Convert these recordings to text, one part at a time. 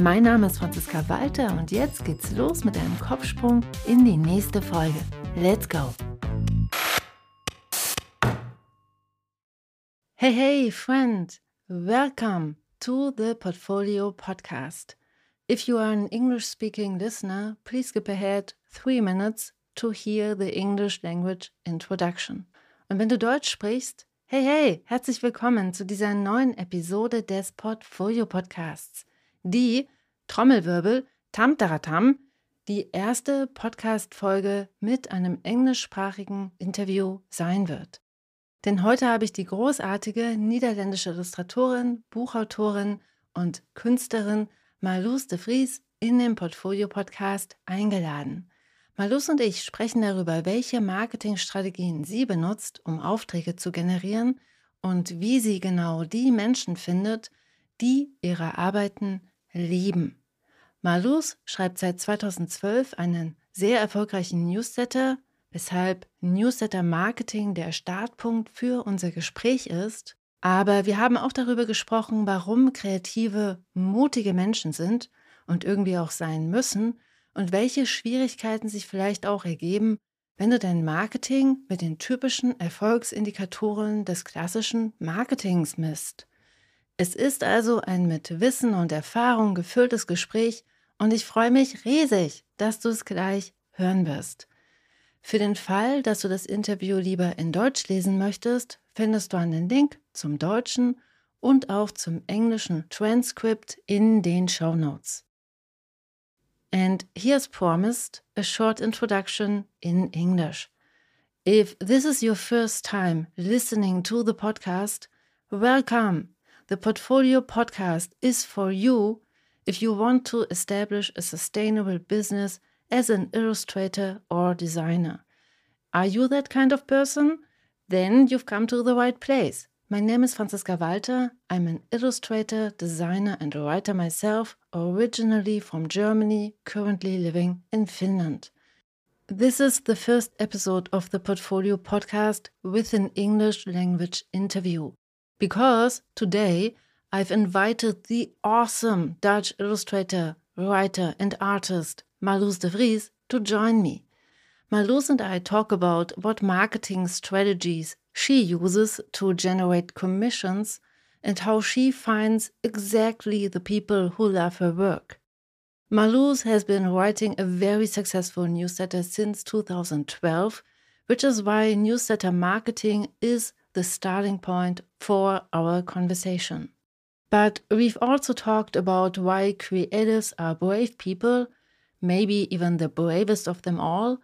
Mein Name ist Franziska Walter und jetzt geht's los mit einem Kopfsprung in die nächste Folge. Let's go! Hey, hey, friend! Welcome to the Portfolio Podcast. If you are an English speaking listener, please skip ahead three minutes to hear the English language introduction. Und wenn du Deutsch sprichst, hey, hey, herzlich willkommen zu dieser neuen Episode des Portfolio Podcasts, die Trommelwirbel, Tamtaratam, die erste Podcast-Folge mit einem englischsprachigen Interview sein wird. Denn heute habe ich die großartige niederländische Illustratorin, Buchautorin und Künstlerin Marloes de Vries in den Portfolio-Podcast eingeladen. Marloes und ich sprechen darüber, welche Marketingstrategien sie benutzt, um Aufträge zu generieren und wie sie genau die Menschen findet, die ihre Arbeiten lieben. Marloes schreibt seit 2012 einen sehr erfolgreichen Newsletter weshalb Newsletter Marketing der Startpunkt für unser Gespräch ist. Aber wir haben auch darüber gesprochen, warum Kreative mutige Menschen sind und irgendwie auch sein müssen und welche Schwierigkeiten sich vielleicht auch ergeben, wenn du dein Marketing mit den typischen Erfolgsindikatoren des klassischen Marketings misst. Es ist also ein mit Wissen und Erfahrung gefülltes Gespräch und ich freue mich riesig, dass du es gleich hören wirst. Für den Fall, dass du das Interview lieber in Deutsch lesen möchtest, findest du einen Link zum deutschen und auch zum englischen Transcript in den Show Notes. And here's promised a short introduction in English. If this is your first time listening to the podcast, welcome. The Portfolio Podcast is for you if you want to establish a sustainable business as an illustrator or designer. Are you that kind of person? Then you've come to the right place. My name is Franziska Walter. I'm an illustrator, designer, and writer myself, originally from Germany, currently living in Finland. This is the first episode of the Portfolio podcast with an English language interview. Because today I've invited the awesome Dutch illustrator, writer, and artist Marloes de Vries to join me. Marloes and I talk about what marketing strategies she uses to generate commissions and how she finds exactly the people who love her work. Marloes has been writing a very successful newsletter since 2012, which is why newsletter marketing is the starting point for our conversation. But we've also talked about why creatives are brave people maybe even the bravest of them all.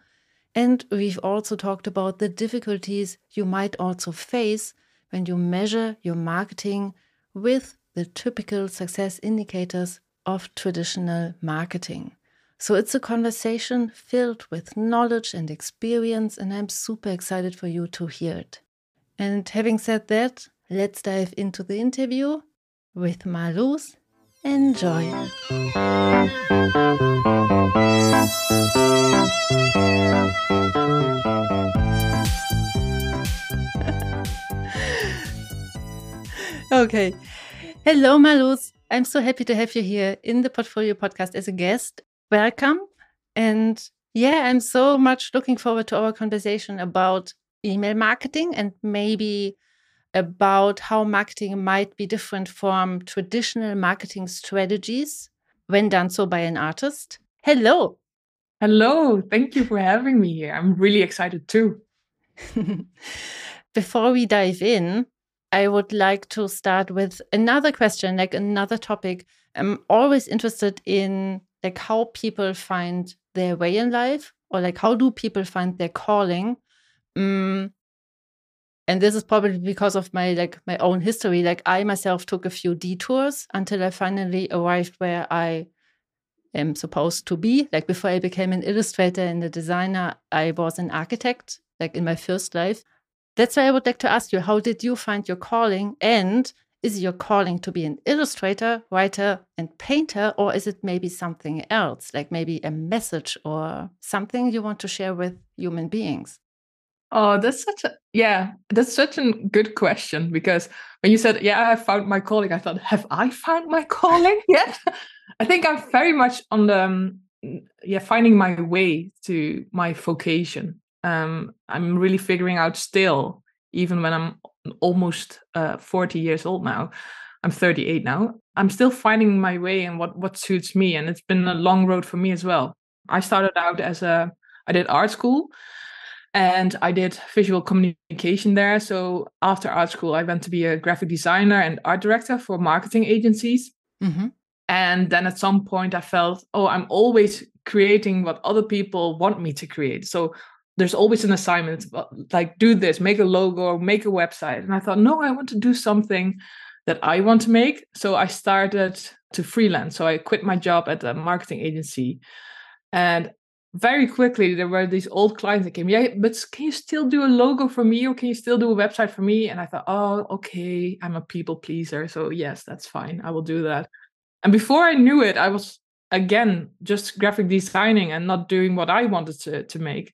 And we've also talked about the difficulties you might also face when you measure your marketing with the typical success indicators of traditional marketing. So it's a conversation filled with knowledge and experience, and I'm super excited for you to hear it. And having said that, let's dive into the interview with Marloes Enjoy. okay. Hello, Marloes. I'm so happy to have you here in the Portfolio Podcast as a guest. Welcome. And yeah, I'm so much looking forward to our conversation about email marketing and maybe about how marketing might be different from traditional marketing strategies when done so by an artist. Hello. Hello. Thank you for having me here. I'm really excited too. Before we dive in, I would like to start with another question, like another topic. I'm always interested in like how people find their way in life or like how do people find their calling. Um, and this is probably because of my like my own history like i myself took a few detours until i finally arrived where i am supposed to be. Like before I became an illustrator and a designer, I was an architect, like in my first life. That's why I would like to ask you how did you find your calling? And is your calling to be an illustrator, writer, and painter, or is it maybe something else, like maybe a message or something you want to share with human beings? Oh, that's such a yeah, that's such a good question because when you said, "Yeah, I found my calling," I thought, "Have I found my calling yet?" I think I'm very much on the um, yeah finding my way to my vocation. Um, I'm really figuring out still, even when I'm almost uh, 40 years old now. I'm 38 now. I'm still finding my way and what what suits me, and it's been a long road for me as well. I started out as a I did art school and I did visual communication there. So after art school, I went to be a graphic designer and art director for marketing agencies. Mm-hmm. And then at some point, I felt, oh, I'm always creating what other people want me to create. So there's always an assignment like do this, make a logo, make a website. And I thought, no, I want to do something that I want to make. So I started to freelance. So I quit my job at a marketing agency. And very quickly there were these old clients that came yeah but can you still do a logo for me or can you still do a website for me? And i thought oh okay i'm a people pleaser so yes that's fine i will do that. And before i knew it i was again just graphic designing and not doing what i wanted to, to make.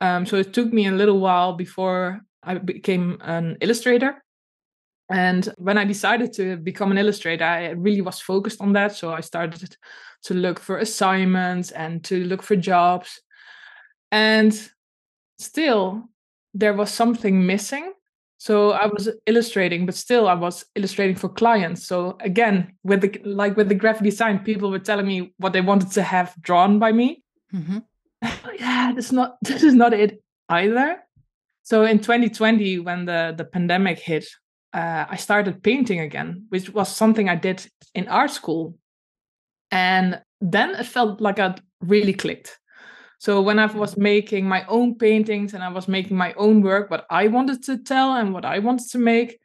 Um, so it took me a little while before i became an illustrator and when I decided to become an illustrator, I really was focused on that. So I started to look for assignments and to look for jobs. And still, there was something missing. So I was illustrating, but still I was illustrating for clients. So again, with the like with the graphic design, people were telling me what they wanted to have drawn by me. Mm-hmm. yeah, this is not this is not it either. So in 2020, when the the pandemic hit, uh, I started painting again, which was something I did in art school. And then it felt like I really clicked. So when I was making my own paintings and I was making my own work, what I wanted to tell and what I wanted to make,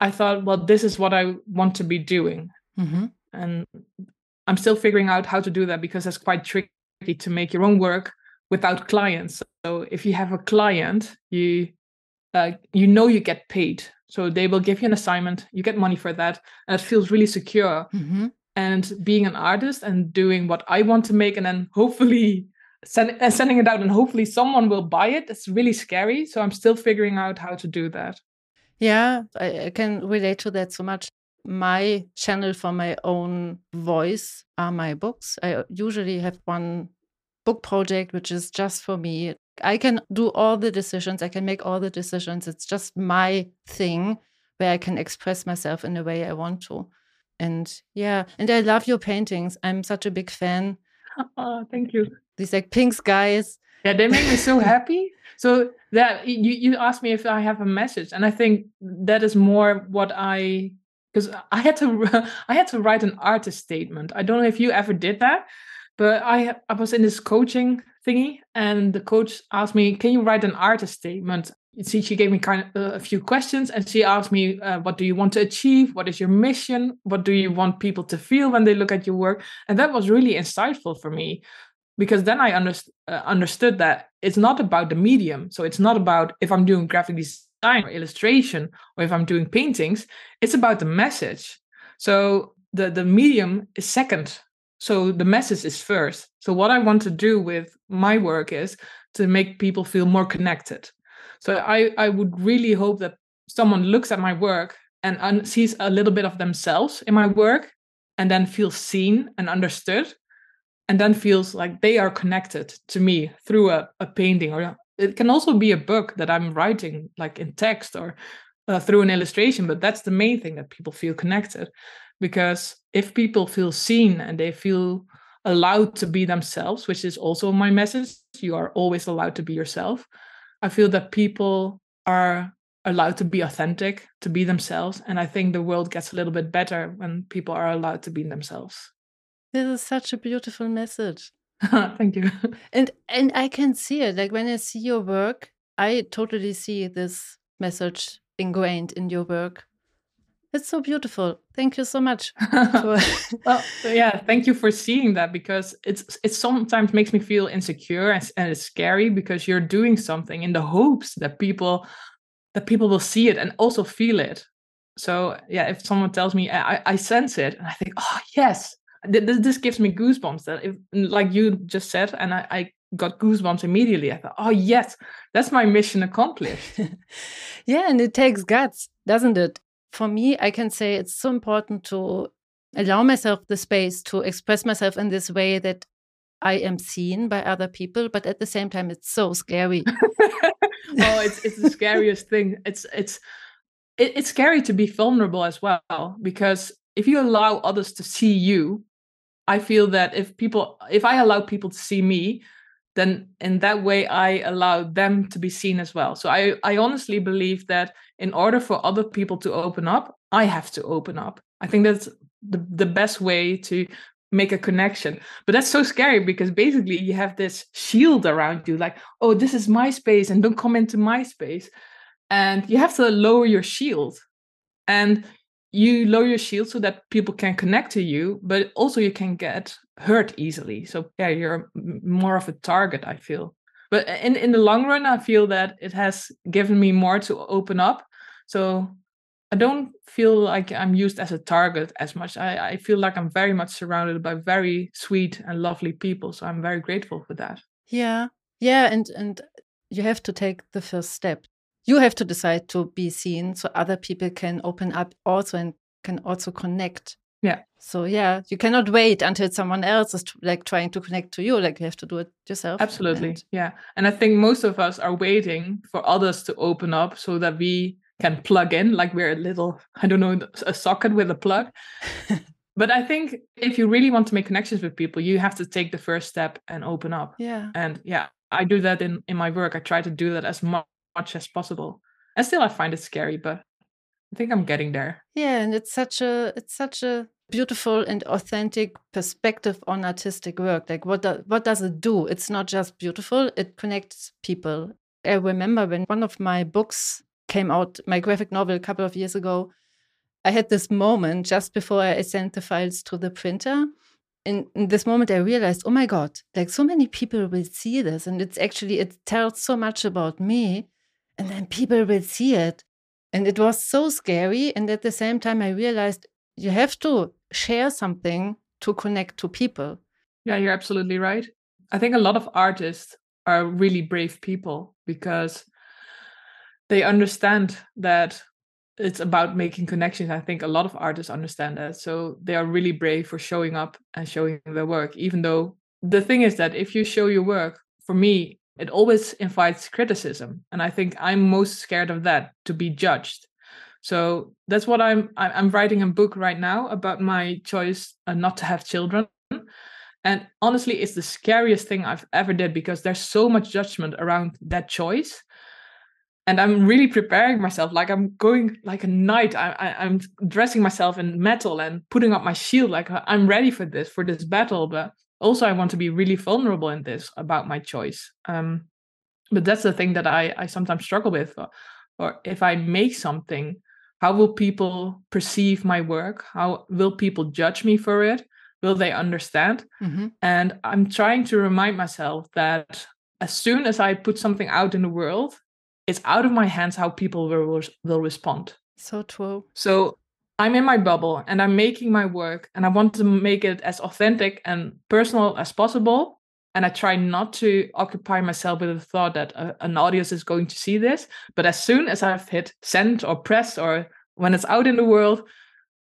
I thought, well, this is what I want to be doing. Mm-hmm. And I'm still figuring out how to do that because it's quite tricky to make your own work without clients. So if you have a client, you uh, you know you get paid so they will give you an assignment, you get money for that, and it feels really secure. Mm-hmm. And being an artist and doing what I want to make, and then hopefully send, uh, sending it out, and hopefully someone will buy it. It's really scary. So I'm still figuring out how to do that. Yeah, I, I can relate to that so much. My channel for my own voice are my books. I usually have one book project which is just for me I can do all the decisions, I can make all the decisions. It's just my thing where I can express myself in the way I want to. And yeah, and I love your paintings. I'm such a big fan. Oh, thank you. These like pink skies. Yeah, they make me so happy. So that you you asked me if I have a message, and I think that is more what I because I had to I had to write an artist statement. I don't know if you ever did that, but I I was in this coaching thingy, and the coach asked me, "Can you write an artist statement?" See, she gave me kind of uh, a few questions, and she asked me, uh, "What do you want to achieve? What is your mission? What do you want people to feel when they look at your work?" And that was really insightful for me, because then I underst- uh, understood that it's not about the medium. So it's not about if I'm doing graphic design or illustration, or if I'm doing paintings. It's about the message. So the the medium is second so the message is first. So what I want to do with my work is to make people feel more connected. So I, I would really hope that someone looks at my work and un- sees a little bit of themselves in my work and then feels seen and understood and then feels like they are connected to me through a, a painting or it can also be a book that i'm writing like in text or uh, through an illustration but that's the main thing that people feel connected because if people feel seen and they feel allowed to be themselves which is also my message you are always allowed to be yourself i feel that people are allowed to be authentic to be themselves and i think the world gets a little bit better when people are allowed to be themselves. This is such a beautiful message. Thank you. And and i can see it like when i see your work i totally see this message ingrained in your work it's so beautiful. Thank you so much. well, yeah, thank you for seeing that because it's it sometimes makes me feel insecure and, and it's scary because you're doing something in the hopes that people that people will see it and also feel it. So yeah, if someone tells me I, I sense it and I think, oh yes, this, this gives me goosebumps. That if, like you just said, and I, I got goosebumps immediately. I thought, oh yes, that's my mission accomplished. yeah, and it takes guts, doesn't it? For me, I can say it's so important to allow myself the space to express myself in this way that I am seen by other people, but at the same time, it's so scary. oh, it's it's the scariest thing. It's it's it, it's scary to be vulnerable as well because if you allow others to see you, I feel that if people if I allow people to see me, then in that way I allow them to be seen as well. So I I honestly believe that in order for other people to open up, I have to open up. I think that's the the best way to make a connection. But that's so scary because basically you have this shield around you like, "Oh, this is my space and don't come into my space." And you have to lower your shield. And you lower your shield so that people can connect to you, but also you can get hurt easily. So yeah, you're more of a target. I feel, but uh, in in the long run, I feel that it has given me more to open up. So I don't feel like I'm used as a target as much. I, I feel like I'm very much surrounded by very sweet and lovely people. So I'm very grateful for that. Yeah. Yeah. And and you have to take the first step you have to decide to be seen so other people can open up also and can also connect so yeah you cannot wait until someone else is like trying to connect to you like you have to do it yourself absolutely and yeah. And i think most of us are waiting for others to open up so that we can plug in like we're a little i don't know a socket with a plug. But i think if you really want to make connections with people you have to take the first step and open up. Yeah. And yeah i do that in in my work. I try to do that as much much as possible. And still, I find it scary, but I think I'm getting there. Yeah, and it's such a it's such a beautiful and authentic perspective on artistic work. Like what do, what does it do? It's not just beautiful; it connects people. I remember when one of my books came out, my graphic novel, a couple of years ago. I had this moment just before I sent the files to the printer. In, in this moment, I realized, oh my God, like so many people will see this. And it's actually, it tells so much about me and then people will see it. And it was so scary. And at the same time, I realized you have to share something to connect to people. Yeah, you're absolutely right. I think a lot of artists are really brave people because they understand that it's about making connections. I think a lot of artists understand that. So they are really brave for showing up and showing their work, even though the thing is that if you show your work, for me, it always invites criticism and i think i'm most scared of that to be judged so that's what i'm i'm writing a book right now about my choice uh, not to have children. And honestly it's the scariest thing i've ever did because there's so much judgment around that choice. And i'm really preparing myself like i'm going like a knight I, I, i'm dressing myself in metal and putting up my shield like i'm ready for this for this battle but also i want to be really vulnerable in this about my choice. Um, but that's the thing that i i sometimes struggle with or, or if i make something how will people perceive my work how will people judge me for it will they understand mm-hmm. and i'm trying to remind myself that as soon as i put something out in the world it's out of my hands how people will will respond so true so I'm in my bubble and I'm making my work and I want to make it as authentic and personal as possible. And I try not to occupy myself with the thought that a, an audience is going to see this. But as soon as I've hit send or press or when it's out in the world,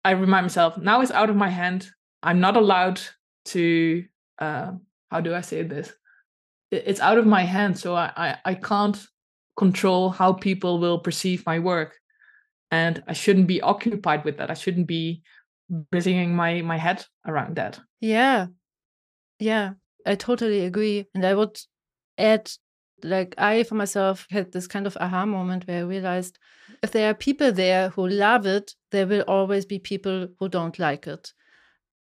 I remind myself now it's out of my hand. I'm not allowed to, uh, how do I say this? It's out of my hand. So I, I, I can't control how people will perceive my work and i shouldn't be occupied with that i shouldn't be busying my my head around that yeah yeah i totally agree and i would add like i for myself had this kind of aha moment where i realized if there are people there who love it there will always be people who don't like it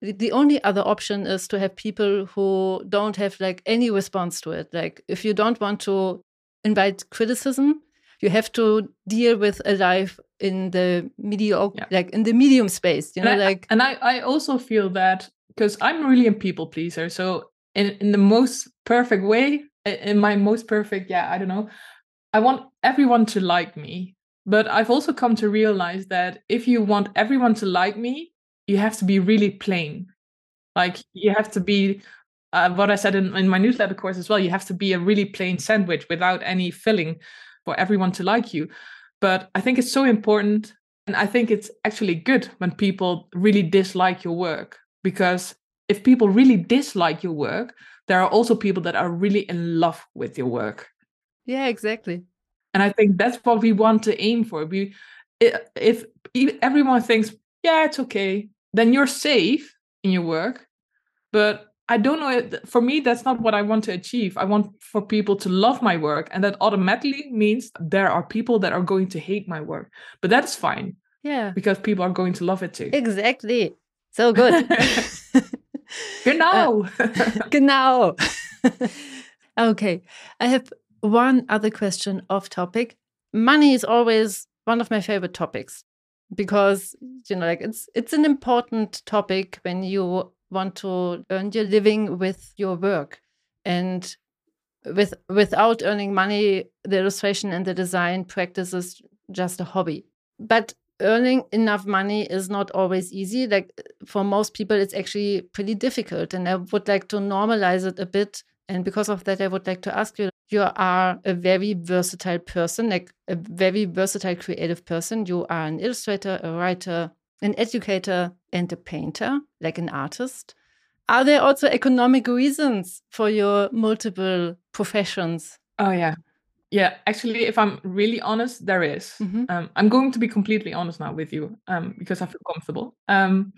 the only other option is to have people who don't have like any response to it like if you don't want to invite criticism you have to deal with a life in the mediocre, yeah. like in the medium space. You know, and I, like and I I also feel that because I'm really a people pleaser, so in in the most perfect way, in my most perfect, yeah, I don't know, I want everyone to like me. But I've also come to realize that if you want everyone to like me, you have to be really plain. Like you have to be uh, what I said in, in my newsletter course as well. You have to be a really plain sandwich without any filling for everyone to like you. But I think it's so important. And I think it's actually good when people really dislike your work because if people really dislike your work, there are also people that are really in love with your work. Yeah, exactly. And I think that's what we want to aim for. We, if everyone thinks, yeah, it's okay, then you're safe in your work. But I don't know. For me, that's not what I want to achieve. I want for people to love my work, and that automatically means there are people that are going to hate my work. But that's fine. Yeah, because people are going to love it too. Exactly. So good. genau. Uh, genau. okay, I have one other question off topic. Money is always one of my favorite topics because you know like it's it's an important topic when you want to earn your living with your work and with without earning money the illustration and the design practice is just a hobby but earning enough money is not always easy like for most people it's actually pretty difficult and i would like to normalize it a bit and because of that i would like to ask you you are a very versatile person like a very versatile creative person you are an illustrator a writer an educator and a painter, like an artist. Are there also economic reasons for your multiple professions? Oh, yeah. Yeah, actually, if I'm really honest, there is. Mm -hmm. um, I'm going to be completely honest now with you um, because I feel comfortable. Um,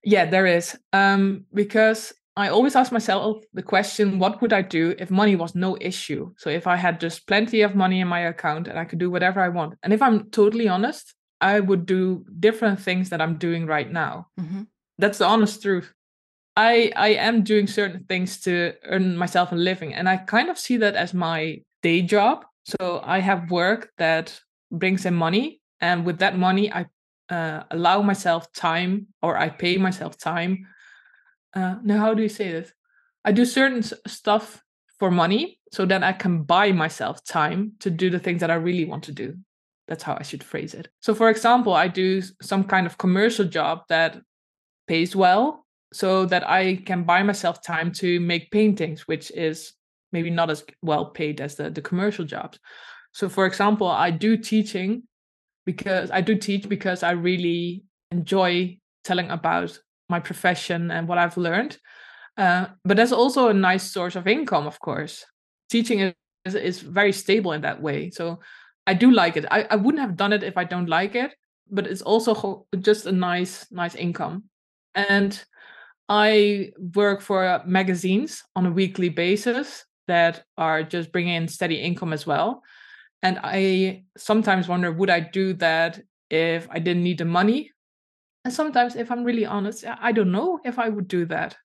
yeah, there is. Um, because I always ask myself the question what would I do if money was no issue? So if I had just plenty of money in my account and I could do whatever I want. And if I'm totally honest, I would do different things that I'm doing right now. Mm-hmm. That's the honest truth. I I am doing certain things to earn myself a living, and I kind of see that as my day job. So I have work that brings in money, and with that money, I uh, allow myself time, or I pay myself time. Uh, now, how do you say this? I do certain stuff for money, so that I can buy myself time to do the things that I really want to do. That's how I should phrase it. So, for example, I do some kind of commercial job that pays well so that I can buy myself time to make paintings, which is maybe not as well paid as the, the commercial jobs. So, for example, I do teaching because I do teach because I really enjoy telling about my profession and what I've learned. Uh, but that's also a nice source of income, of course. Teaching is, is very stable in that way. So I do like it. I, I wouldn't have done it if I don't like it, but it's also just a nice nice income. And I work for magazines on a weekly basis that are just bringing in steady income as well. And I sometimes wonder would I do that if I didn't need the money? And sometimes, if I'm really honest, I don't know if I would do that.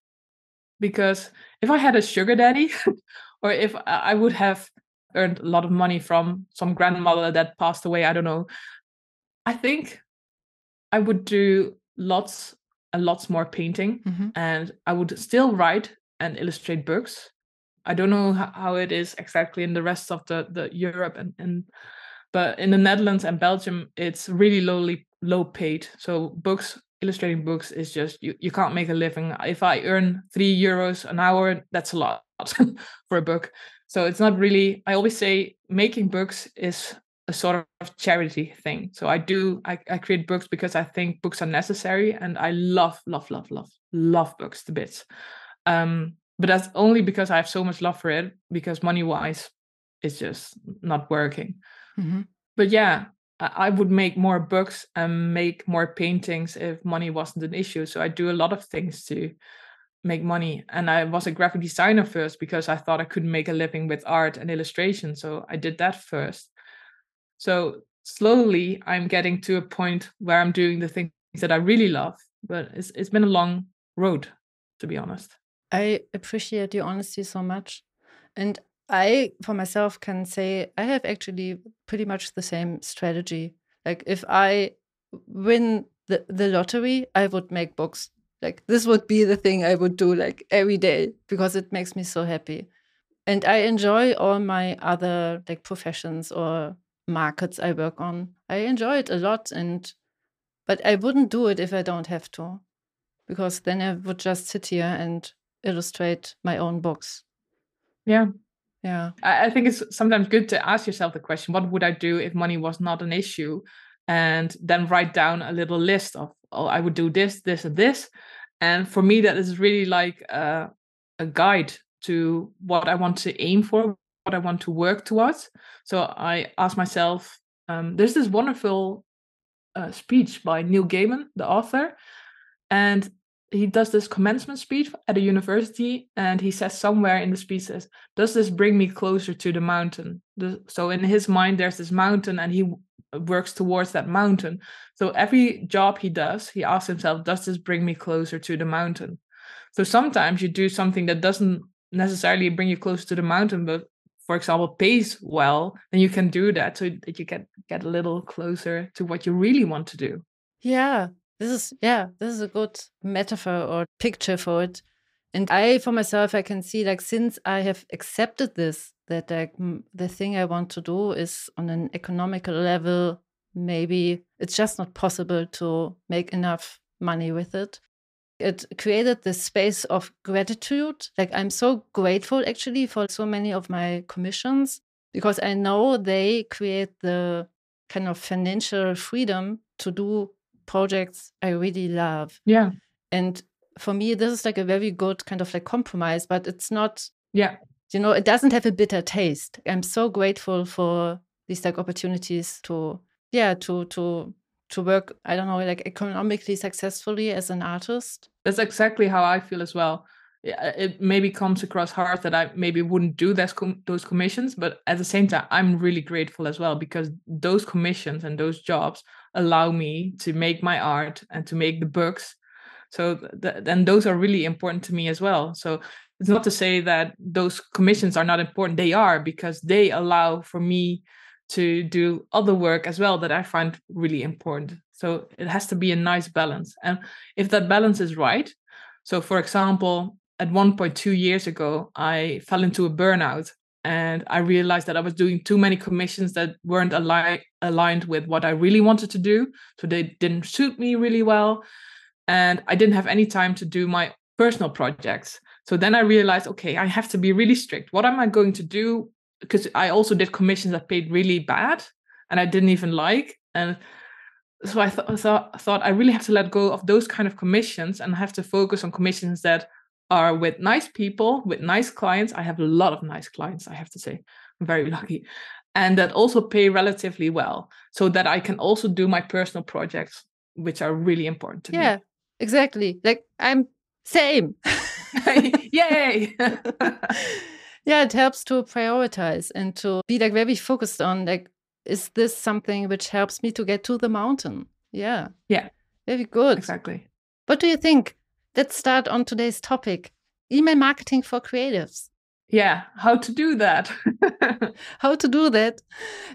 Because if I had a sugar daddy, or if I would have earned a lot of money from some grandmother that passed away. I don't know. I think I would do lots and lots more painting mm-hmm. and I would still write and illustrate books. I don't know how it is exactly in the rest of the, the Europe and, and but in the Netherlands and Belgium it's really lowly low paid. So books illustrating books is just you, you can't make a living. If I earn three euros an hour, that's a lot for a book. So it's not really, I always say making books is a sort of charity thing. So I do, I, I create books because I think books are necessary and I love, love, love, love, love books to bits. Um, but that's only because I have so much love for it because money wise, it's just not working. Mm-hmm. But yeah, I would make more books and make more paintings if money wasn't an issue. So I do a lot of things to make money. And I was a graphic designer first because I thought I couldn't make a living with art and illustration. So I did that first. So slowly I'm getting to a point where I'm doing the things that I really love. But it's it's been a long road, to be honest. I appreciate your honesty so much. And I, for myself, can say I have actually pretty much the same strategy. Like if I win the, the lottery, I would make books. Like this would be the thing I would do like every day because it makes me so happy. And I enjoy all my other like professions or markets I work on. I enjoy it a lot and but I wouldn't do it if I don't have to. Because then I would just sit here and illustrate my own books. Yeah. Yeah. I, I think it's sometimes good to ask yourself the question, what would I do if money was not an issue? And then write down a little list of, oh, I would do this, this, and this. And for me, that is really like a, a guide to what I want to aim for, what I want to work towards. So I ask myself, um, there's this wonderful uh, speech by Neil Gaiman, the author, and he does this commencement speech at a university, and he says somewhere in the speech says, "Does this bring me closer to the mountain?" The, so in his mind, there's this mountain, and he works towards that mountain. So every job he does, he asks himself, "Does this bring me closer to the mountain?" So sometimes you do something that doesn't necessarily bring you closer to the mountain, but for example, pays well, then you can do that so that you get get a little closer to what you really want to do. Yeah, this is yeah, this is a good metaphor or picture for it. And I, for myself, I can see like since I have accepted this, that like the thing I want to do is on an economical level, maybe it's just not possible to make enough money with it it created this space of gratitude. Like I'm so grateful actually for so many of my commissions because I know they create the kind of financial freedom to do projects I really love. Yeah. And for me, this is like a very good kind of like compromise, but it's not, yeah, you know, it doesn't have a bitter taste. I'm so grateful for these like opportunities to, yeah, to, to, to work, I don't know, like economically successfully as an artist. That's exactly how I feel as well. It maybe comes across hard that I maybe wouldn't do those com- those commissions, but at the same time, I'm really grateful as well because those commissions and those jobs allow me to make my art and to make the books. So th- then those are really important to me as well. So it's not to say that those commissions are not important. They are because they allow for me to do other work as well that I find really important. So it has to be a nice balance. And if that balance is right, so for example, at one point two years ago, I fell into a burnout and I realized that I was doing too many commissions that weren't ali- aligned with what I really wanted to do. So they didn't suit me really well. And I didn't have any time to do my personal projects. So then I realized, okay, I have to be really strict. What am I going to do because I also did commissions that paid really bad and I didn't even like. And so I th- thought, thought I really have to let go of those kind of commissions and have to focus on commissions that are with nice people, with nice clients. I have a lot of nice clients, I have to say. I'm very lucky. And that also pay relatively well so that I can also do my personal projects, which are really important to yeah, me. Yeah, exactly. Like I'm same. Yay yeah it helps to prioritize and to be like very focused on like is this something which helps me to get to the mountain yeah yeah very good exactly what do you think let's start on today's topic. Email marketing for creatives. Yeah how to do that. How to do that.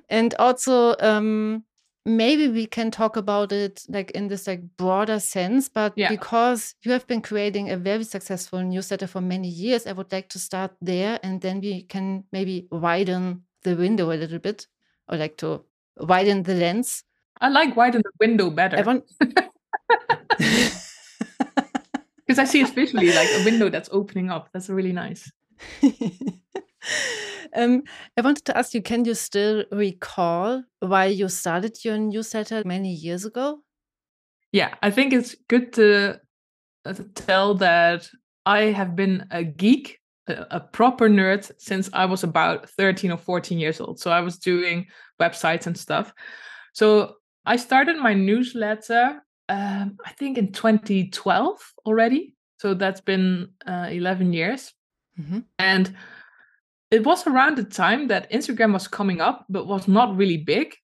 And also um maybe we can talk about it like in this like broader sense but yeah. because you have been creating a very successful newsletter for many years i would like to start there and then we can maybe widen the window a little bit or like to widen the lens. I like widen the window better. because i see it visually like a window that's opening up that's really nice um, I wanted to ask you can you still recall why you started your newsletter many years ago? Yeah, I think it's good to, uh, to tell that I have been a geek, a, a, proper nerd, since I was about 13 or 14 years old. So I was doing websites and stuff. So I started my newsletter, um, I think in 2012 already. So that's been uh, 11 years. Mm-hmm. And it was around the time that Instagram was coming up, but was not really big.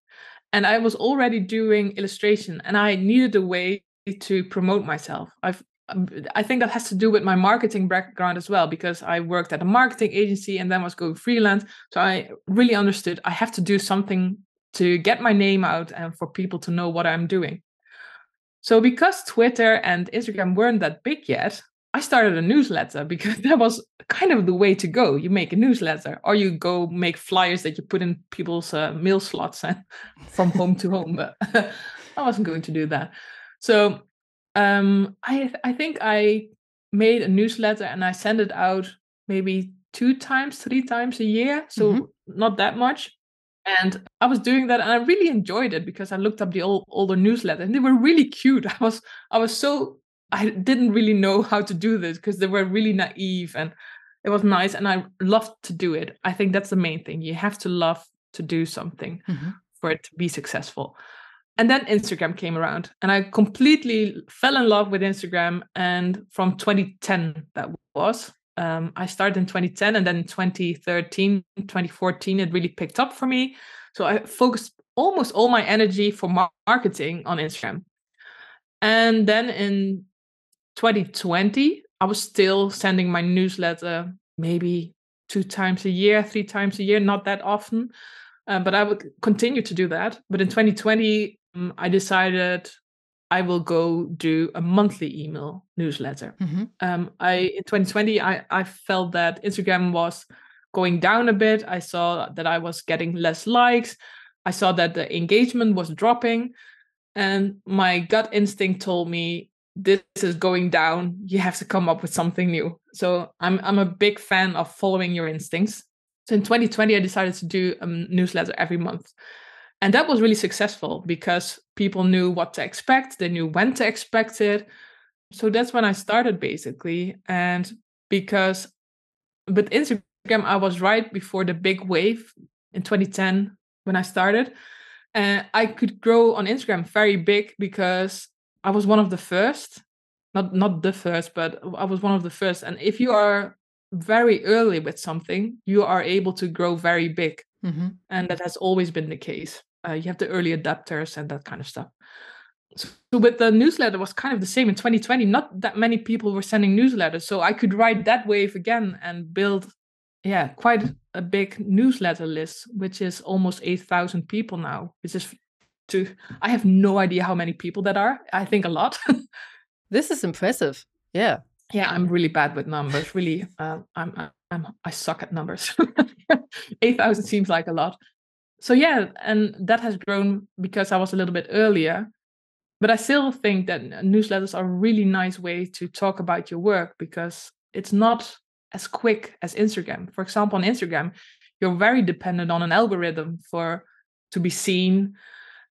And I was already doing illustration and I needed a way to promote myself. I've um, I think that has to do with my marketing background as well, because I worked at a marketing agency and then was going freelance. So I really understood I have to do something to get my name out and for people to know what I'm doing. So because Twitter and Instagram weren't that big yet, I started a newsletter because that was kind of the way to go. You make a newsletter, or you go make flyers that you put in people's uh, mail slots and from home to home. But I wasn't going to do that. So um, I I think I made a newsletter and I sent it out maybe two times, three times a year. So mm-hmm. not that much. And I was doing that and I really enjoyed it because I looked up the old older newsletter and they were really cute. I was I was so I didn't really know how to do this because they were really naive and it was nice and I loved to do it. I think that's the main thing. You have to love to do something mm-hmm. for it to be successful. And then Instagram came around and I completely fell in love with Instagram. And from 2010, that was, um, I started in 2010 and then 2013, 2014, it really picked up for me. So I focused almost all my energy for marketing on Instagram. And then in 2020, I was still sending my newsletter maybe two times a year, three times a year, not that often. Uh, but I would continue to do that. But in 2020, um, I decided I will go do a monthly email newsletter. Mm-hmm. Um, I in 2020, I, I felt that Instagram was going down a bit. I saw that I was getting less likes. I saw that the engagement was dropping. And my gut instinct told me this is going down you have to come up with something new so i'm i'm a big fan of following your instincts so in 2020 i decided to do a newsletter every month and that was really successful because people knew what to expect they knew when to expect it so that's when i started basically and because with instagram i was right before the big wave in 2010 when i started and i could grow on instagram very big because I was one of the first, not not the first, but I was one of the first. And if you are very early with something, you are able to grow very big, mm-hmm. and that has always been the case. Uh, you have the early adapters and that kind of stuff. So, so with the newsletter was kind of the same in 2020. Not that many people were sending newsletters, so I could ride that wave again and build, yeah, quite a big newsletter list, which is almost 8,000 people now, which is to i have no idea how many people that are i think a lot this is impressive yeah yeah i'm really bad with numbers really uh, i'm i'm i suck at numbers 8000 seems like a lot so yeah and that has grown because i was a little bit earlier but i still think that newsletters are a really nice way to talk about your work because it's not as quick as instagram. For example on instagram you're very dependent on an algorithm for to be seen.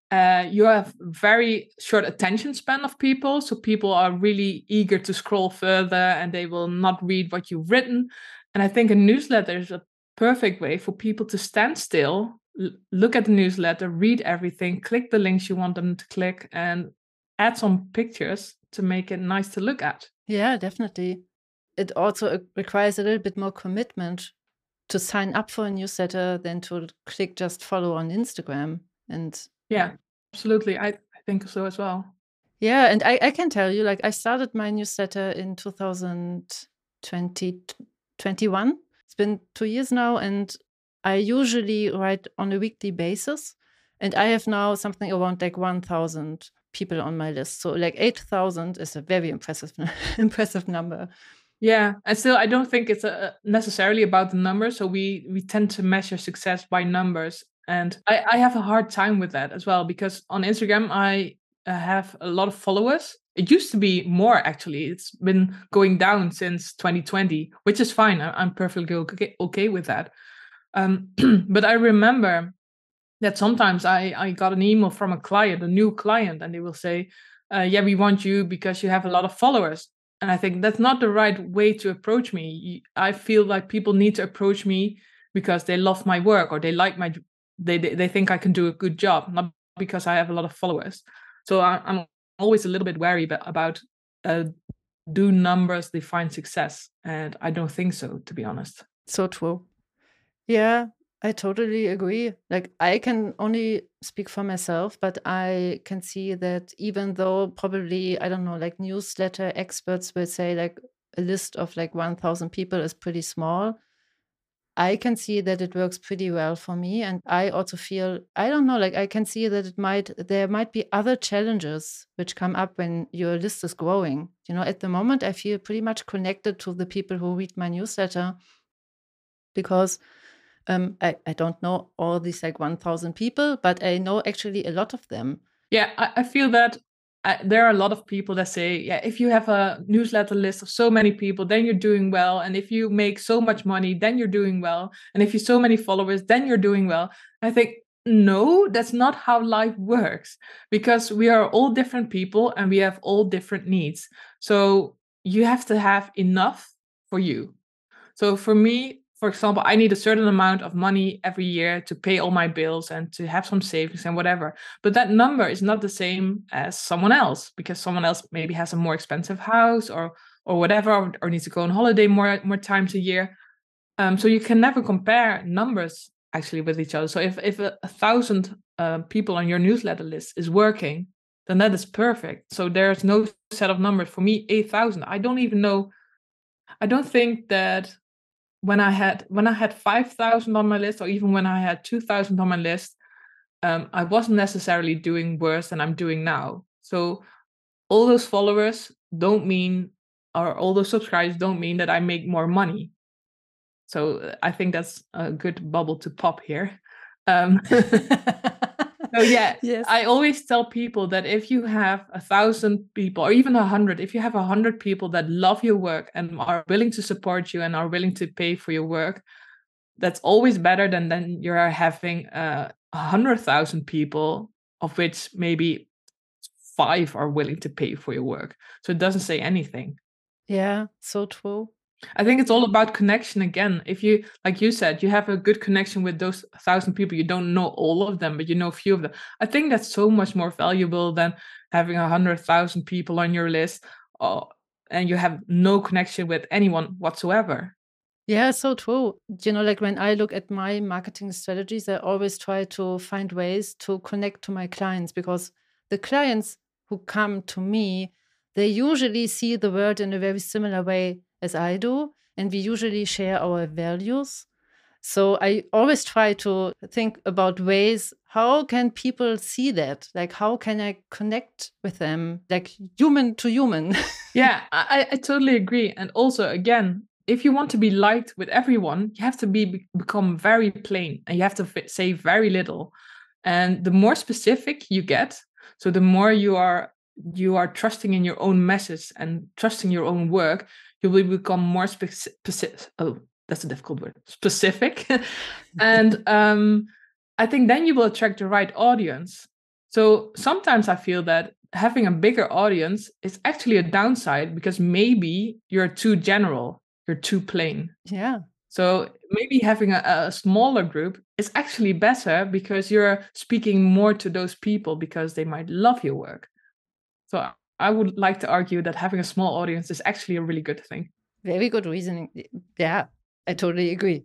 Uh, you have very short attention span of people so people are really eager to scroll further and they will not read what you've written. And i think a newsletter is a perfect way for people to stand still look at the newsletter read everything click the links you want them to click and add some pictures to make it nice to look at. Yeah definitely. It also requires a little bit more commitment to sign up for a newsletter than to click just follow on instagram and yeah absolutely. I, I think so as well. Yeah and I, I can tell you like i started my newsletter in 2020 21 it's been two years now and i usually write on a weekly basis and i have now something around like 1000 people on my list so like 8000 is a very impressive impressive number yeah and still i don't think it's uh, necessarily about the numbers so we we tend to measure success by numbers and I, I have a hard time with that as well because on Instagram, I uh, have a lot of followers. It used to be more actually. It's been going down since 2020, which is fine. I'm perfectly okay, okay with that. Um, but I remember that sometimes I, I got an email from a client, a new client, and they will say, uh, Yeah, we want you because you have a lot of followers. And I think that's not the right way to approach me. I feel like people need to approach me because they love my work or they like my they they think I can do a good job, not because I have a lot of followers. So I, am always a little bit wary about uh, do numbers define success, and I don't think so, to be honest. So true. Yeah, I totally agree. Like, I can only speak for myself, but I can see that even though probably, I don't know, like newsletter experts will say like a list of like 1,000 people is pretty small, I can see that it works pretty well for me. And I also feel, I don't know, like I can see that it might, there might be other challenges which come up when your list is growing. You know, at the moment, I feel pretty much connected to the people who read my newsletter because um, I, I don't know all these like 1,000 people, but I know actually a lot of them. Yeah, I, I feel that I, there are a lot of people that say, yeah, if you have a newsletter list of so many people, then you're doing well. And if you make so much money, then you're doing well. And if you so many followers, then you're doing well. I think, no, that's not how life works because we are all different people and we have all different needs. So you have to have enough for you. So for me, for example, I need a certain amount of money every year to pay all my bills and to have some savings and whatever. But that number is not the same as someone else because someone else maybe has a more expensive house or or whatever, or, or needs to go on holiday more more times a year. Um, so you can never compare numbers actually with each other. So if if a, a thousand uh, people on your newsletter list is working, then that is perfect. So there's no set of numbers for me. Eight thousand. I don't even know. I don't think that when I had when I had five thousand on my list, or even when I had two thousand on my list, um, I wasn't necessarily doing worse than I'm doing now. So all those followers don't mean, or all those subscribers don't mean that I make more money. So I think that's a good bubble to pop here. Um, so yeah, yes. I always tell people that if you have a thousand people or even a hundred, if you have a hundred people that love your work and are willing to support you and are willing to pay for your work, that's always better than then you're having uh, a hundred thousand people of which maybe five are willing to pay for your work. So it doesn't say anything. Yeah, so true. I think it's all about connection again. If you, like you said, you have a good connection with those thousand people, you don't know all of them, but you know a few of them. I think that's so much more valuable than having a hundred thousand people on your list, uh, and you have no connection with anyone whatsoever. Yeah, so true. You know, like when I look at my marketing strategies, I always try to find ways to connect to my clients because the clients who come to me, they usually see the world in a very similar way as I do, and we usually share our values. So I always try to think about ways how can people see that? Like how can I connect with them, like human to human? yeah, I, I totally agree. And also, again, if you want to be liked with everyone, you have to be become very plain and you have to say very little. And the more specific you get, so the more you are you are trusting in your own message and trusting your own work, you will become more specific. Oh, that's a difficult word. Specific, and um, I think then you will attract the right audience. So sometimes I feel that having a bigger audience is actually a downside because maybe you're too general, you're too plain. Yeah. So maybe having a, a, smaller group is actually better because you're speaking more to those people because they might love your work. So I would like to argue that having a small audience is actually a really good thing. Very good reasoning. Yeah, I totally agree.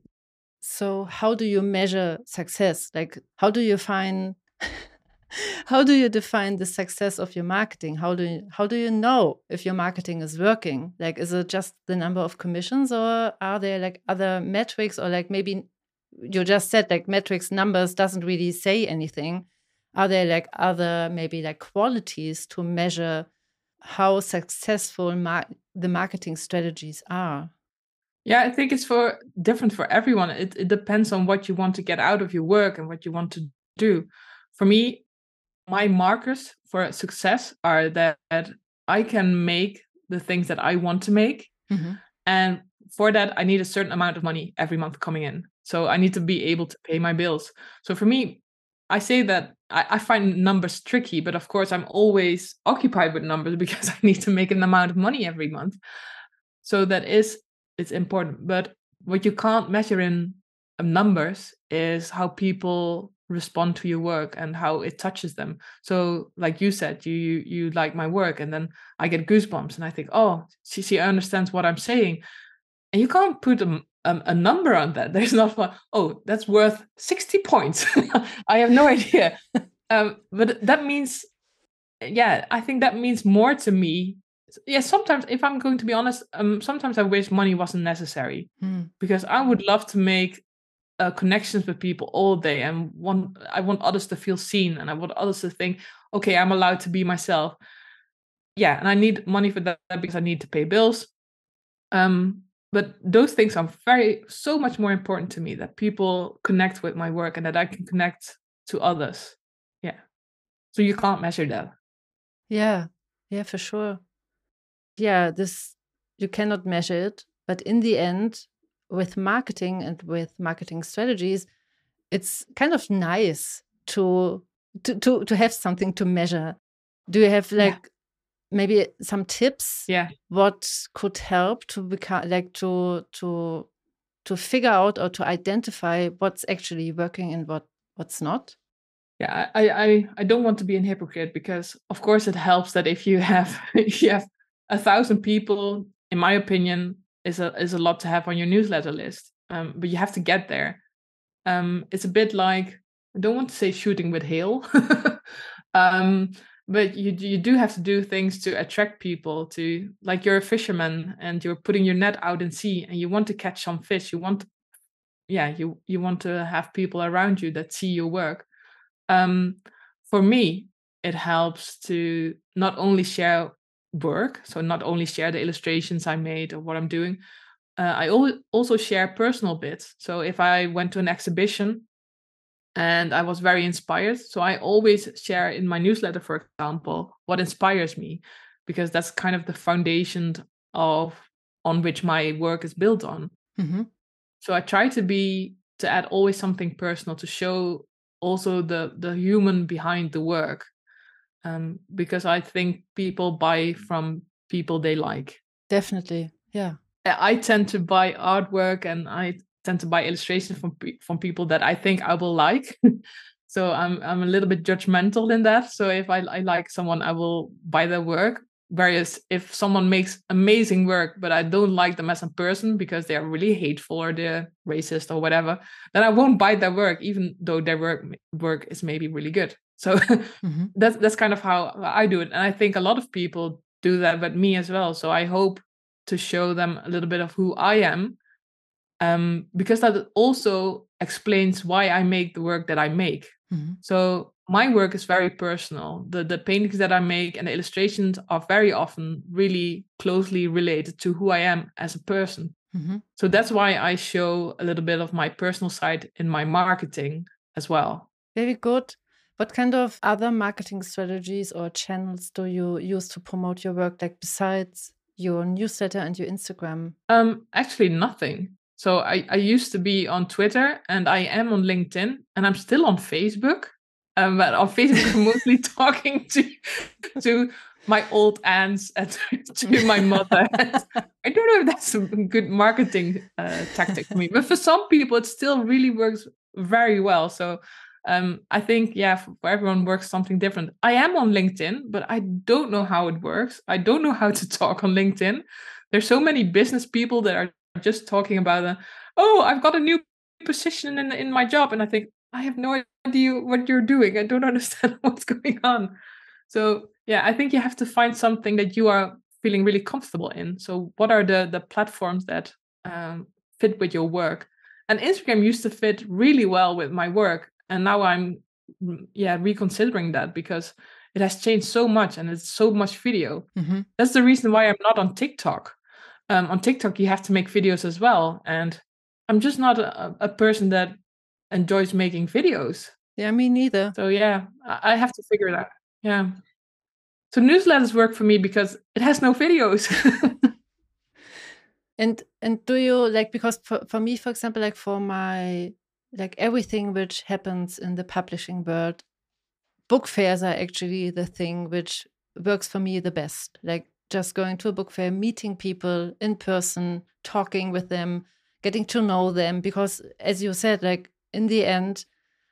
So, how do you measure success? Like, how do you find, how do you define the success of your marketing? How do you, how do you know if your marketing is working? Like, is it just the number of commissions, or are there like other metrics, or like maybe you just said like metrics numbers doesn't really say anything? Are there like other maybe like qualities to measure how successful mar the marketing strategies are? Yeah, I think it's for different for everyone. It, it depends on what you want to get out of your work and what you want to do. For me, my markers for success are that I can make the things that I want to make. Mm -hmm. And for that, I need a certain amount of money every month coming in. So I need to be able to pay my bills. So for me, I say that I, I, find numbers tricky, but of course, I'm always occupied with numbers because I need to make an amount of money every month. So that is it's important. But what you can't measure in um, numbers is how people respond to your work and how it touches them. So, like you said, you you, you like my work, and then I get goosebumps, and I think, oh, she she understands what I'm saying, and you can't put a, um, a number on that. There's not one, oh, that's worth 60 points. I have no idea. um, but that means, yeah, I think that means more to me. Yeah, sometimes, if I'm going to be honest, um, sometimes I wish money wasn't necessary Mm. because I would love to make uh, connections with people all day and want I want others to feel seen and I want others to think, okay, I'm allowed to be myself. Yeah, and I need money for that because I need to pay bills. Um, but those things are very so much more important to me that people connect with my work and that I can connect to others. Yeah. So you can't measure that. Yeah, yeah, for sure. Yeah, this you cannot measure it, but in the end, with marketing and with marketing strategies, it's kind of nice to to to, to have something to measure. Do you have like maybe some tips Yeah. what could help to become like to to to figure out or to identify what's actually working and what what's not? Yeah, I, I I don't want to be an hypocrite because of course it helps that if you have if you have a thousand people, in my opinion, is a is a lot to have on your newsletter list. Um, but you have to get there. Um, it's a bit like I don't want to say shooting with hail, um, but you you do have to do things to attract people to like you're a fisherman and you're putting your net out in sea and you want to catch some fish. You want, yeah, you you want to have people around you that see your work um, for me, it helps to not only share work, so not only share the illustrations I made or what I'm doing, uh, I al- also share personal bits. So if I went to an exhibition and I was very inspired, so I always share in my newsletter, for example, what inspires me, because that's kind of the foundation of on which my work is built on hmm so i try to be to add always something personal to show also the the human behind the work um, because i think people buy from people they like Definitely. Yeah. I tend to buy artwork and i tend to buy illustrations from pe- from people that i think i will like. So i'm i'm a little bit judgmental in that. So if i, I like someone i will buy their work. Whereas if someone makes amazing work but i don't like them as a person because they are really hateful or they're racist or whatever then i won't buy their work even though their work work is maybe really good. So hmm that's that's kind of how i do it. And i think a lot of people do that but me as well. So i hope to show them a little bit of who i am um, because that also explains why i make the work that i make hmm so my work is very personal. The the paintings that I make and the illustrations are very often really closely related to who I am as a person. hmm So that's why I show a little bit of my personal side in my marketing as well. Very good. What kind of other marketing strategies or channels do you use to promote your work, like besides your newsletter and your Instagram? Um, actually, nothing. So I, I used to be on Twitter and I am on LinkedIn and I'm still on Facebook. Um, but on Facebook, I'm mostly talking to to my old aunts and to my mother. I don't know if that's a good marketing uh, tactic for me, but for some people, it still really works very well. So um, I think, yeah, for, for everyone works something different. I am on LinkedIn, but I don't know how it works. I don't know how to talk on LinkedIn. There's so many business people that are just talking about, uh, oh, I've got a new position in in my job, and I think I have no idea what you're doing. I don't understand what's going on. So yeah, I think you have to find something that you are feeling really comfortable in. So what are the the platforms that um, fit with your work? And Instagram used to fit really well with my work, and now I'm mm, yeah reconsidering that because it has changed so much and it's so much video. hmm That's the reason why I'm not on TikTok. Um, on TikTok, you have to make videos as well, and I'm just not a, a person that enjoys making videos. Yeah, me neither. So yeah, I have to figure it out. Yeah. So newsletters work for me because it has no videos. And and do you like because for, for me, for example, like for my like everything which happens in the publishing world, book fairs are actually the thing which works for me the best. Like just going to a book fair, meeting people in person, talking with them, getting to know them. Because as you said, like in the end,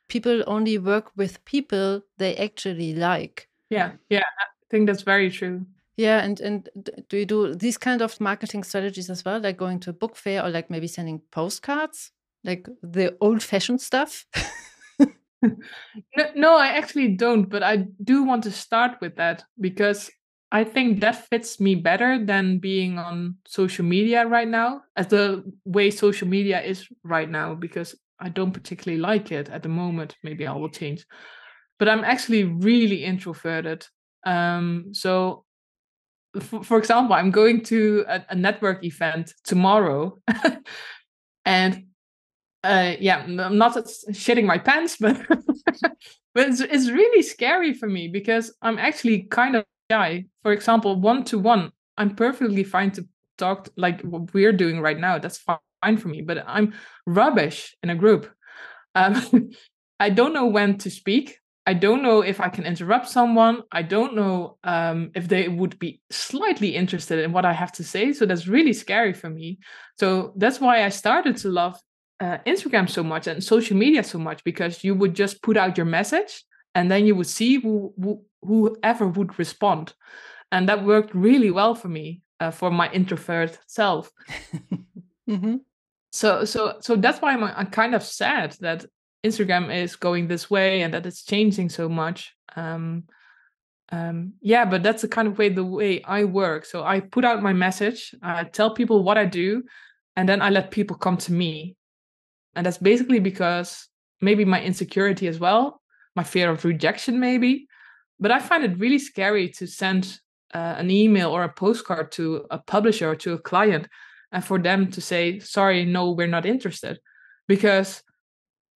people only work with people they actually like. yeah, yeah, I think that's very true. Yeah, and and do you do these kind of marketing strategies as well, like going to a book fair or like maybe sending postcards, like the old-fashioned stuff? no, no, I actually don't, but I do want to start with that because I think that fits me better than being on social media right now, as the way social media is right now, because I don't particularly like it at the moment. Maybe I will change. But I'm actually really introverted. Um, so, for, for example, I'm going to a, a network event tomorrow. and uh, yeah, I'm not shitting my pants, but but it's, it's really scary for me because I'm actually kind of shy. For example, one to one, I'm perfectly fine to talk like what we're doing right now. That's fine for me, but I'm rubbish in a group. Um, I don't know when to speak. I don't know if I can interrupt someone. I don't know um, if they would be slightly interested in what I have to say. So that's really scary for me. So that's why I started to love uh, Instagram so much and social media so much because you would just put out your message and then you would see who, who whoever would respond, and that worked really well for me uh, for my introvert self. mm-hmm. So so so that's why I'm, I'm kind of sad that Instagram is going this way and that it's changing so much. Um, um, yeah, but that's the kind of way the way I work. So I put out my message, I tell people what I do, and then I let people come to me and that's basically because maybe my insecurity as well, my fear of rejection, maybe. But I find it really scary to send uh, an email or a postcard to a publisher or to a client and for them to say, sorry, no, we're not interested. Because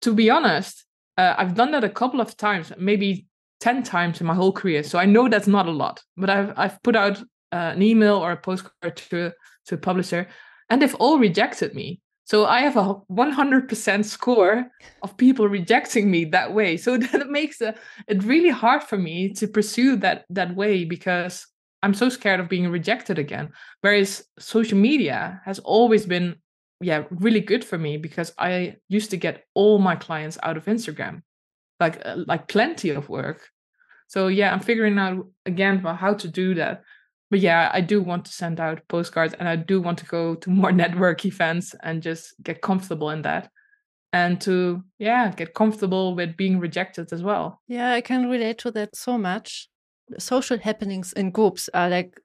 to be honest, uh, I've done that a couple of times, maybe 10 times in my whole career. So I know that's not a lot, but I've, I've put out uh, an email or a postcard to, to a publisher and they've all rejected me. So I have a 100% score of people rejecting me that way. So that makes a, it really hard for me to pursue that that way because I'm so scared of being rejected again. Whereas social media has always been yeah, really good for me because I used to get all my clients out of Instagram. Like uh, like plenty of work. So yeah, I'm figuring out again about how to do that but yeah, I do want to send out postcards and I do want to go to more network events and just get comfortable in that. And to, yeah, get comfortable with being rejected as well. Yeah, I can relate to that so much. Social happenings in groups are like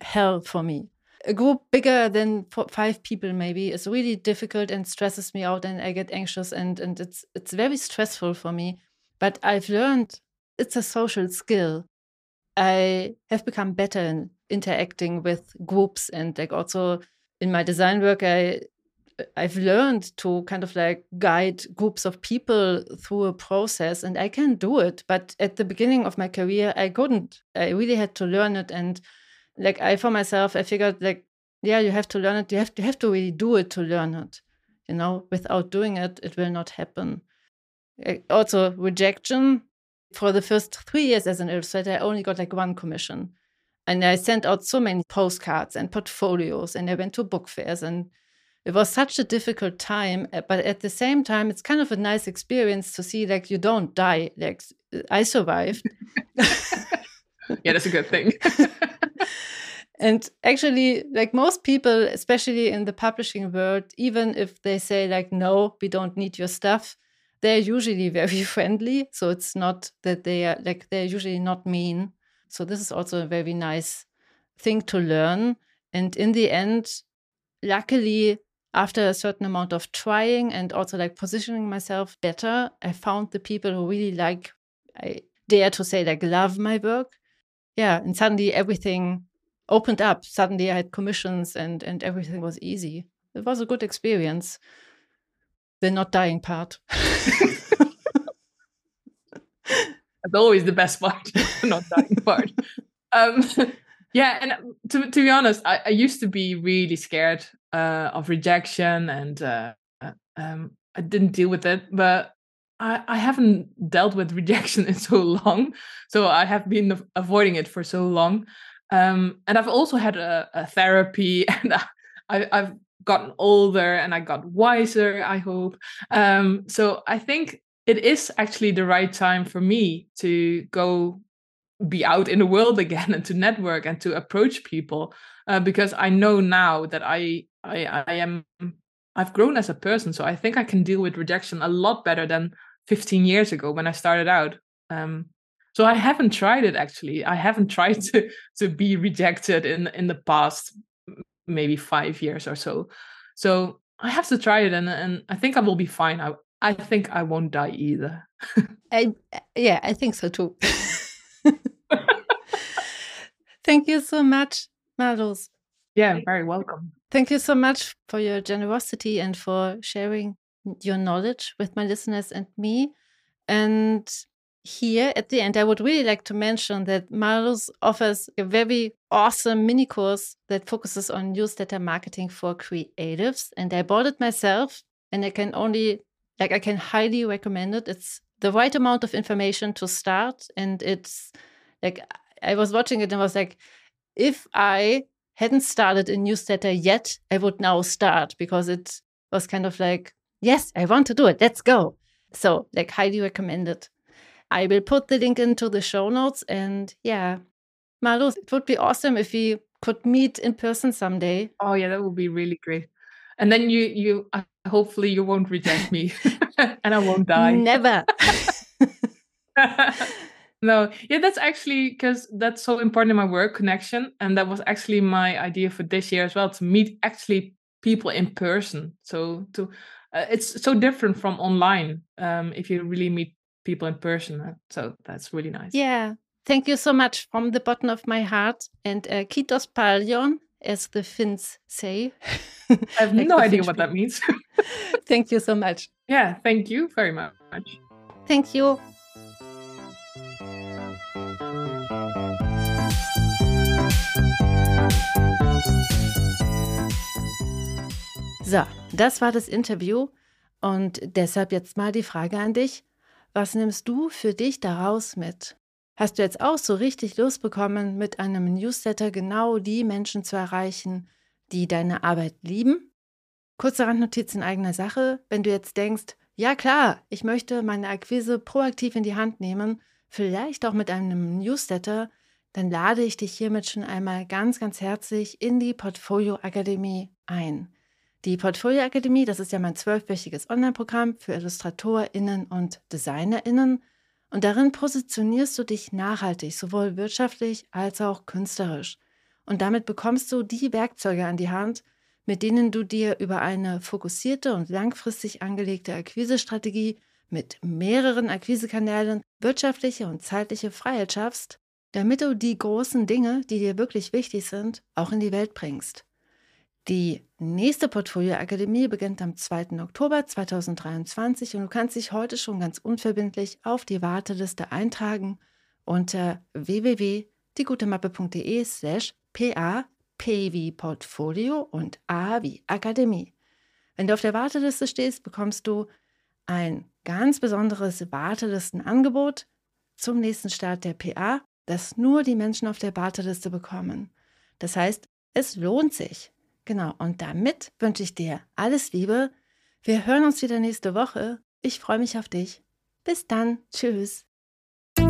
hell for me. A group bigger than five people maybe is really difficult and stresses me out and I get anxious and, and it's it's very stressful for me. But I've learned it's a social skill. I have become better in interacting with groups and like also in my design work i i've learned to kind of like guide groups of people through a process and i can do it. But at the beginning of my career i couldn't. I really had to learn it and like i for myself i figured like yeah you have to learn it. You have to have to really do it to learn it you know? Without doing it it will not happen. Also rejection. For the first three years as an illustrator i only got like one commission and I sent out so many postcards and portfolios, and I went to book fairs. And it was such a difficult time. Eh, but at the same time, it's kind of a nice experience to see like you don't die. Like I survived. yeah, that's a good thing. and actually, like most people, especially in the publishing world, even if they say like, no, we don't need your stuff, they're usually very friendly. So it's not that they are like, they're usually not mean so this is also a very nice thing to learn. And in the end, luckily, after a certain amount of trying and also like positioning myself better, I found the people who really like, I dare to say, like love my work. Yeah. And suddenly everything opened up. Suddenly I had commissions and, and everything was easy. It was a good experience. The not dying part. That's always the best part, not dying part. Um, yeah, and to to be honest, I, I used to be really scared uh, of rejection, and uh, um, I didn't deal with it. But I, I haven't dealt with rejection in so long, so I have been avoiding it for so long. Um, and I've also had a, a therapy, and I, I've gotten older and I got wiser. I hope. Um, so I think it is actually the right time for me to go be out in the world again and to network and to approach people uh, because I know now that I, I I am I've grown as a person, so I think I can deal with rejection a lot better than 15 years ago when I started out. Um, so I haven't tried it actually. I haven't tried to to be rejected in in the past maybe five years or so. So I have to try it, and and I think I will be fine. I I think I won't die either. I, yeah, I think so too. Thank you so much, Marloes. Yeah, very welcome. Thank you so much for your generosity and for sharing your knowledge with my listeners and me. And here at the end, I would really like to mention that Marloes offers a very awesome mini course that focuses on newsletter marketing for creatives. And I bought it myself, and I can only, like, I can highly recommend it. It's the right amount of information to start. And it's like, I was watching it and was like, if I hadn't started a newsletter yet, I would now start because it was kind of like, yes, I want to do it. Let's go. So, like, highly recommended. I will put the link into the show notes. And yeah, Marloes, it would be awesome if we could meet in person someday. Oh, yeah, that would be really great. And then you, you, hopefully, you won't reject me and I won't die. Never. no yeah that's actually because that's so important in my work connection and that was actually my idea for this year as well to meet actually people in person so to uh, it's so different from online um, if you really meet people in person uh, so that's really nice yeah thank you so much from the bottom of my heart and uh, kitos paljon as the finns say. I have like no idea what that means. Thank you so much. Yeah thank you very much. Thank you. So, das war das Interview. Und deshalb jetzt mal die Frage an dich. Was nimmst du für dich daraus mit? Hast du jetzt auch so richtig Lust bekommen, mit einem Newsletter genau die Menschen zu erreichen, die deine Arbeit lieben? Kurze Randnotiz in eigener Sache. Wenn du jetzt denkst, ja klar, ich möchte meine Akquise proaktiv in die Hand nehmen, vielleicht auch mit einem Newsletter, dann lade ich dich hiermit schon einmal ganz, ganz herzlich in die Portfolio Akademie ein. Die Portfolio Akademie, das ist ja mein zwölfwöchiges Online-Programm für IllustratorInnen und DesignerInnen. Und darin positionierst du dich nachhaltig, sowohl wirtschaftlich als auch künstlerisch. Und damit bekommst du die Werkzeuge an die Hand, mit denen du dir über eine fokussierte und langfristig angelegte Akquisestrategie mit mehreren Akquisekanälen wirtschaftliche und zeitliche Freiheit schaffst, damit du die großen Dinge, die dir wirklich wichtig sind, auch in die Welt bringst. Die nächste Portfolio-Akademie beginnt am 2. Oktober 2023 und du kannst dich heute schon ganz unverbindlich auf die Warteliste eintragen unter www.diegutemappe.de slash pa p wie Portfolio und a wie Akademie. Wenn du auf der Warteliste stehst, bekommst du ein ganz besonderes Wartelistenangebot zum nächsten Start der PA, das nur die Menschen auf der Warteliste bekommen. Das heißt, es lohnt sich. Genau, und damit wünsche ich dir alles Liebe. Wir hören uns wieder nächste Woche. Ich freue mich auf dich. Bis dann. Tschüss.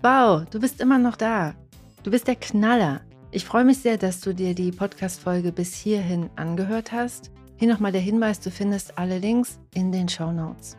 wow, du bist immer noch da. Du bist der Knaller. Ich freue mich sehr, dass du dir die Podcast-Folge bis hierhin angehört hast. Hier nochmal der Hinweis: Du findest alle Links in den Show Notes.